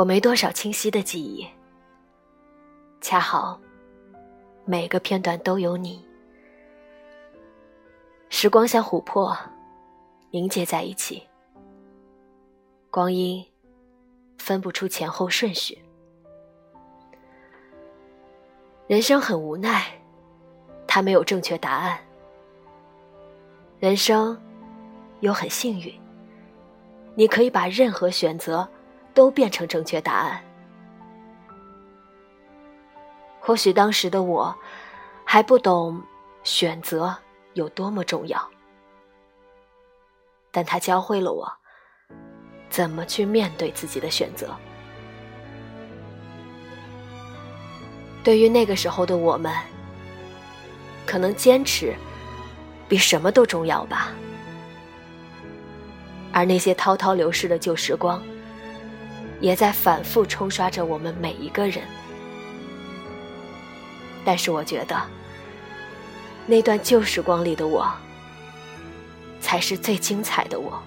我没多少清晰的记忆，恰好每个片段都有你。时光像琥珀，凝结在一起，光阴分不出前后顺序。人生很无奈，它没有正确答案。人生又很幸运，你可以把任何选择。都变成正确答案。或许当时的我还不懂选择有多么重要，但他教会了我怎么去面对自己的选择。对于那个时候的我们，可能坚持比什么都重要吧。而那些滔滔流逝的旧时光。也在反复冲刷着我们每一个人，但是我觉得，那段旧时光里的我，才是最精彩的我。